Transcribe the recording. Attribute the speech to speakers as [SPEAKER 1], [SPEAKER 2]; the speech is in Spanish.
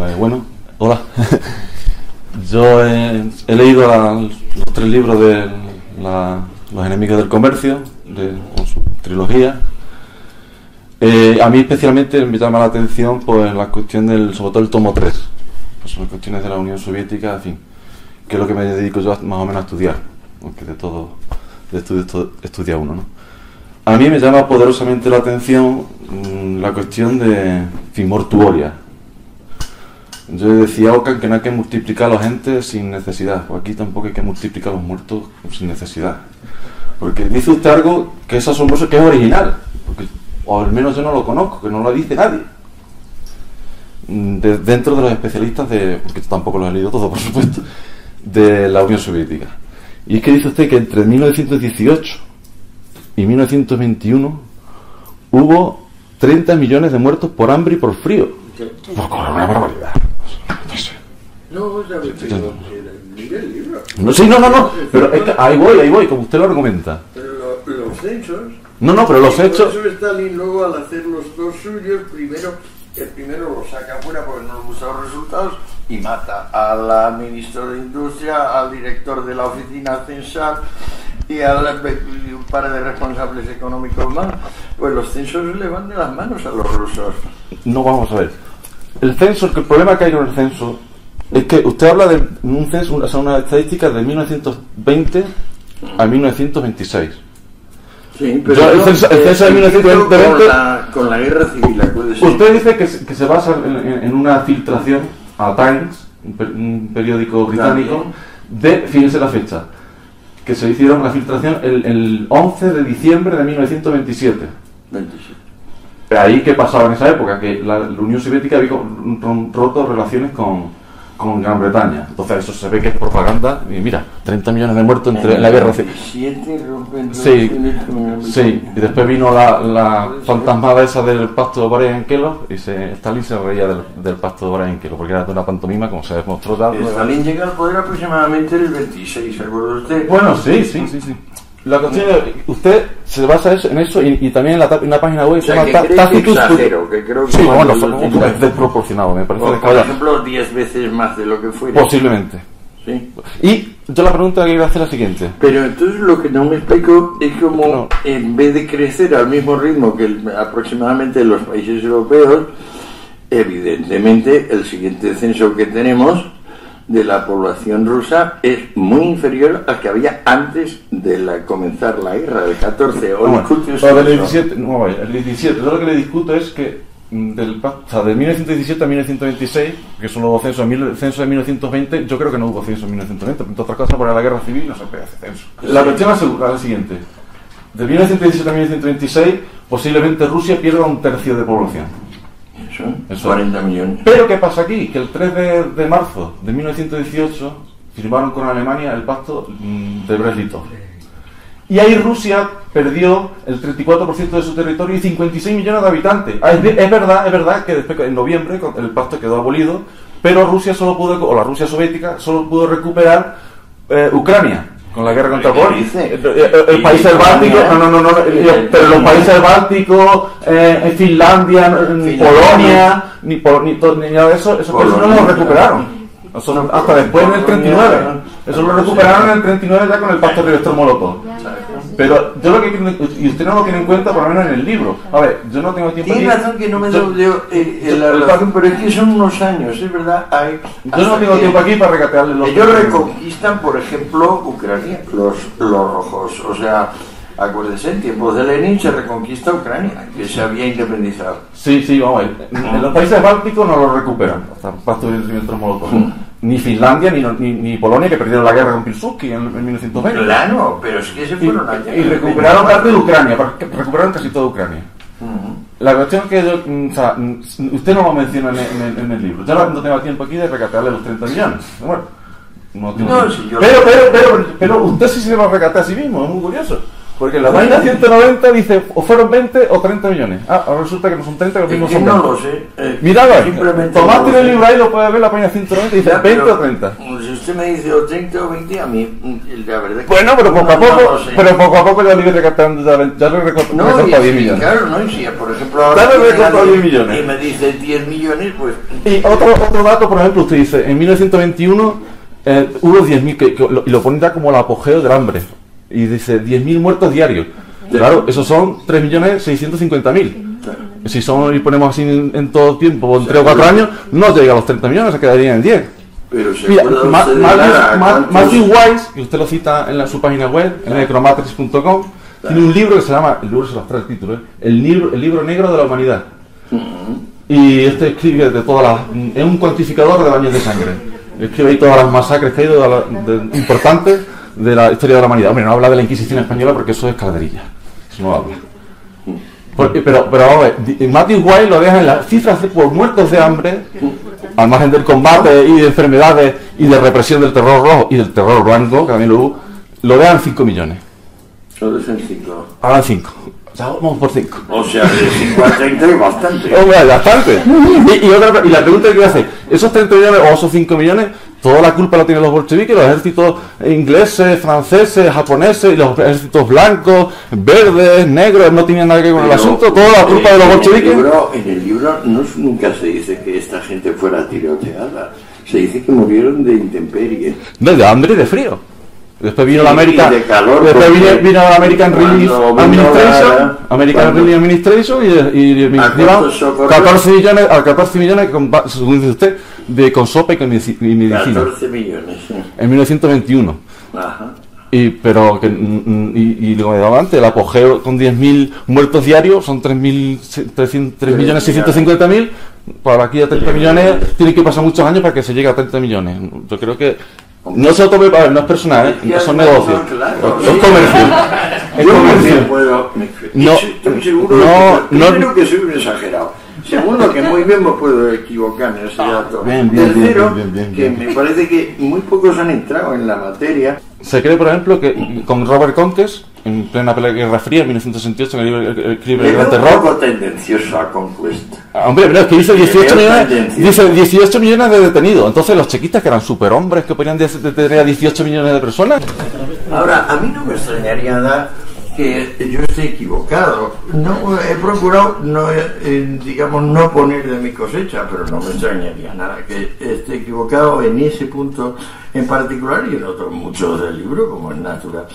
[SPEAKER 1] Pues bueno, hola. Yo he, leído los tres libros de Los enemigos del comercio, de su trilogía. Eh, a mí especialmente me llama la atención pues la cuestión del, sobre todo el tomo 3, pues las cuestiones de la Unión Soviética, en fin, que es lo que me dedico yo más o menos a estudiar, aunque de todo de estudia uno, ¿no? A mí me llama poderosamente la atención mm, la cuestión de en fin, mortuoria. Yo decía a Ockham que no hay que multiplicar a la gente sin necesidad, o aquí tampoco hay que multiplicar a los muertos sin necesidad. Porque dice usted algo que es asombroso, que es original, porque, o al menos yo no lo conozco, que no lo dice nadie. Mm, de- dentro de los especialistas de, porque tampoco lo he leído todo, por supuesto, de la Unión Soviética. Y es que dice usted que entre 1918 y 1921 hubo 30 millones de muertos por hambre y por frío. Por una barbaridad. No
[SPEAKER 2] ya me el libro.
[SPEAKER 1] No, sí, no, no, no. Pero es que ahí voy, ahí voy, como usted lo argumenta.
[SPEAKER 2] Pero lo- los censos.
[SPEAKER 1] No, no, pero los
[SPEAKER 2] y por
[SPEAKER 1] hechos.
[SPEAKER 2] eso Stalin luego al hacer los dos suyos, primero, el primero lo saca fuera porque no le gustan los resultados y mata al ministro de Industria, al director de la oficina censal y a un par de responsables económicos más. Pues los censos le van de las manos a los rusos.
[SPEAKER 1] No vamos a ver. El censo, el problema que hay con el censo es que usted habla de un censo, o sea, una estadística de 1920 a 1926.
[SPEAKER 2] Sí,
[SPEAKER 1] Yo, el censo- el censo de
[SPEAKER 2] eh,
[SPEAKER 1] 1920
[SPEAKER 2] con la, con la guerra civil, acuérdese.
[SPEAKER 1] Usted dice que, se- que se basa en, en- en una filtración a Times, un, per- un periódico británico, de, fíjense la fecha, que se hicieron la filtración el, el 11 de diciembre de 1927.
[SPEAKER 2] 27.
[SPEAKER 1] Ahí, ¿qué pasaba en esa época? Que la, la Unión Soviética había roto relaciones con, con Gran Bretaña. Entonces, eso se ve que es propaganda. Y mira, 30 millones de muertos entre, en la guerra civil.
[SPEAKER 2] 27 rompen
[SPEAKER 1] Sí, sí, y después vino la, la fantasmada esa del pacto de Brian-Kellogg y se, Stalin se reía del, del pacto de Brian-Kellogg porque era de una pantomima, como se demostró ya.
[SPEAKER 2] Stalin llega al poder aproximadamente el 26, ¿se acuerda usted?
[SPEAKER 1] Bueno, sí, sí, sí, sí. La cuestión es, usted se basa en eso y, y también en la, en una página web
[SPEAKER 2] O sea,
[SPEAKER 1] se llama Tacitus.
[SPEAKER 2] exagero, que creo que
[SPEAKER 1] Sí, bueno,
[SPEAKER 2] lo tenga-
[SPEAKER 1] desproporcionado, me parece
[SPEAKER 2] O, por ejemplo, 10 veces más de lo que fuera.
[SPEAKER 1] Posiblemente.
[SPEAKER 2] Sí.
[SPEAKER 1] Y yo la pregunta que quiero hacer es la siguiente.
[SPEAKER 2] Pero entonces lo que no me explico es como
[SPEAKER 1] No.
[SPEAKER 2] en vez de crecer al mismo ritmo que el- aproximadamente los países europeos, evidentemente el siguiente censo que tenemos de la población rusa es muy inferior al que había antes de la, comenzar la guerra del 14. Hoy
[SPEAKER 1] Bueno, del
[SPEAKER 2] eso.
[SPEAKER 1] 17, no, vaya, el 17, yo lo que le discuto es que mm, del, pa- o sea, de 1917 a 1926, que son los censos, mil- censo de 1920, yo creo que no hubo censo en 1920, entre otras cosas por la guerra civil no se puede hacer censo. La cuestión es la siguiente. De 1917 a 1926, posiblemente Rusia pierda un tercio de población.
[SPEAKER 2] Eso,
[SPEAKER 1] Eso.
[SPEAKER 2] 40 millones.
[SPEAKER 1] Pero ¿qué pasa aquí? Que el 3 de, de marzo de 1918 firmaron con Alemania el pacto mm, de Brest-Litov. Y ahí Rusia perdió el 34% de su territorio y 56 millones de habitantes. Ah, Es, es verdad, es verdad que después en noviembre el pacto quedó abolido, pero Rusia solo pudo, o la Rusia soviética solo pudo recuperar eh, Ucrania con la guerra contra
[SPEAKER 2] ¿Qué
[SPEAKER 1] Polonia.
[SPEAKER 2] dice?
[SPEAKER 1] El, el- el país del Báltico, no, no, no, no, eh, pero los países bálticos, eh, Finlandia, eh,
[SPEAKER 2] Finlandia.
[SPEAKER 1] Polonia, ni, por, ni, to- ni nada de eso, esos países no los recuperaron. Eso no- hasta después en el 39. Eso lo recuperaron en el 39 ya con el pacto Ribbentrop-Molotov. Pero yo lo que y usted no lo tiene en cuenta por lo menos en el libro. A ver, yo no tengo tiempo
[SPEAKER 2] Tiene
[SPEAKER 1] aquí.
[SPEAKER 2] razón que no me
[SPEAKER 1] yo
[SPEAKER 2] eh, eh, la relación, pero es que son unos años, es verdad. Hay,
[SPEAKER 1] yo no tengo tiempo aquí para recatearle los
[SPEAKER 2] Ellos reconquistan, por ejemplo, Ucrania, los, los rojos. O sea, acuérdese, en tiempos de Lenin se reconquista Ucrania, que se había independizado.
[SPEAKER 1] Sí, sí, vamos a ver. En los países bálticos no lo recuperan. Hasta. Ni Finlandia ni, ni, ni Polonia que perdieron la guerra con Pilsudski en, en 1920.
[SPEAKER 2] Claro, pero es que se
[SPEAKER 1] Y,
[SPEAKER 2] fueron allá.
[SPEAKER 1] y recuperaron parte de Ucrania, recuperaron casi toda Ucrania. La cuestión que yo, mm, o sea, mm, usted no lo menciona en, en- en el libro. Yo no tengo tiempo aquí de recatearle los 30 millones. Bueno, no tengo
[SPEAKER 2] No, si yo-
[SPEAKER 1] pero, pero, pero, pero usted sí se va a recatear a sí mismo, es muy curioso. Porque la página 190 dice o fueron 20 o 30 millones. Ah, ahora resulta que no son 30, que los
[SPEAKER 2] Es
[SPEAKER 1] mismos son
[SPEAKER 2] no
[SPEAKER 1] 20.
[SPEAKER 2] lo sé. eh,
[SPEAKER 1] Mirad,
[SPEAKER 2] no lo
[SPEAKER 1] el libro ahí, lo puedes ver en la página 190 y dice
[SPEAKER 2] Ya,
[SPEAKER 1] 20
[SPEAKER 2] pero,
[SPEAKER 1] o 30.
[SPEAKER 2] Si usted me dice o 30 o 20, a mí mm, la verdad que
[SPEAKER 1] Bueno, pero poco a
[SPEAKER 2] no- no
[SPEAKER 1] poco,
[SPEAKER 2] lo sé.
[SPEAKER 1] pero poco a poco ya lo iré recortando, ya, le- ya lo he recortado,
[SPEAKER 2] No,
[SPEAKER 1] recortado 10
[SPEAKER 2] si,
[SPEAKER 1] millones.
[SPEAKER 2] claro, no, y si por ejemplo ahora viene
[SPEAKER 1] recortado
[SPEAKER 2] alguien
[SPEAKER 1] 10 millones.
[SPEAKER 2] y me dice 10 millones, pues
[SPEAKER 1] Y otro, otro dato, por ejemplo, usted dice, en 1921 eh, hubo 10.000, que, que lo, y lo pone ya como el apogeo del hambre, y dice 10.000 muertos diarios. Claro, esos son 3.650.000. Si son, y ponemos así en, en todo tiempo, en 3 o 4 años, no llega a los 30 millones, se quedarían en 10.
[SPEAKER 2] pero se
[SPEAKER 1] Mira, Ma- Matthew,
[SPEAKER 2] Lara,
[SPEAKER 1] Ma-
[SPEAKER 2] ¿cuántos-
[SPEAKER 1] Matthew Wise, que usted lo cita en la- su página web, en necromatrix.com, tiene un libro que se llama, el libro se los trae el título, ¿eh? el, libro, el libro negro de la humanidad. Y este escribe de todas las. Es un cuantificador de baños de sangre. Escribe ahí todas las masacres que ha ido de la- de- importantes de la historia de la humanidad. Hombre, no habla de la Inquisición española porque eso es calderilla. Eso no habla. Porque- pero, pero vamos a ver, Matthew White lo deja en las cifras de por muertos de hambre, al margen del combate y de enfermedades y de represión del terror rojo y del terror blanco, que también lo hubo, lo dejan en 5 millones.
[SPEAKER 2] Es en 5.
[SPEAKER 1] Ahora en 5. Ya vamos por 5.
[SPEAKER 2] O sea, de 5 a 30 es bastante.
[SPEAKER 1] Hombre, bastante. Y, y otra- y la pregunta que voy a hacer, esos 30 millones o esos 5 millones, toda la culpa la tienen los bolcheviques, los ejércitos ingleses, franceses, japoneses, y los ejércitos blancos, verdes, negros, no tenían nada que ver con el asunto, toda la culpa de los
[SPEAKER 2] en el
[SPEAKER 1] bolcheviques.
[SPEAKER 2] libro- En el libro no, nunca se dice que esta gente fuera tiroteada. Se dice que murieron de intemperie.
[SPEAKER 1] No, de hambre y de frío. Después vino
[SPEAKER 2] Sí,
[SPEAKER 1] la América,
[SPEAKER 2] y de calor,
[SPEAKER 1] después vino, vino la American Relief Administration,
[SPEAKER 2] la-
[SPEAKER 1] American Relief Administration y, y, y
[SPEAKER 2] ¿A
[SPEAKER 1] iban
[SPEAKER 2] cuántos socorros?
[SPEAKER 1] 14 millones, a 14 millones, según dice usted, de con sopa y con medicina
[SPEAKER 2] 14 millones. sí.
[SPEAKER 1] en 1921.
[SPEAKER 2] Ajá.
[SPEAKER 1] Y, pero que, mm, mm, y, y lo que daba antes, el apogeo con 10.000 muertos diarios son 3.650.000. Para aquí a 30 millones tiene que pasar muchos años para que se llegue a 30 millones. Yo creo que no se lo tome, a ver, no es personal, ¿eh? Son
[SPEAKER 2] no,
[SPEAKER 1] negocios.
[SPEAKER 2] no,
[SPEAKER 1] es. No.
[SPEAKER 2] Segundo, que muy bien me puedo equivocar en ese dato.
[SPEAKER 1] bien, bien,
[SPEAKER 2] Tercero,
[SPEAKER 1] bien, bien, bien,
[SPEAKER 2] que
[SPEAKER 1] bien.
[SPEAKER 2] me parece que muy pocos han entrado en la materia.
[SPEAKER 1] Se cree, por ejemplo, que con Robert Conques, en plena pelea Guerra Fría, en 1968, en el libro el- el escribe El Gran
[SPEAKER 2] veo un
[SPEAKER 1] Terror.
[SPEAKER 2] poco tendencioso a Conquest.
[SPEAKER 1] Ah, Hombre, pero es que dice 18
[SPEAKER 2] Veo
[SPEAKER 1] millones, dice 18 millones de detenidos. Entonces los chequistas que eran superhombres que podían de- detener a 18 millones de personas.
[SPEAKER 2] Ahora, a mí no me extrañaría nada que yo esté equivocado. No he procurado, no, eh, digamos, no poner de mi cosecha, pero no me extrañaría nada que esté equivocado en ese punto en particular y en otros muchos del libro, como es natural.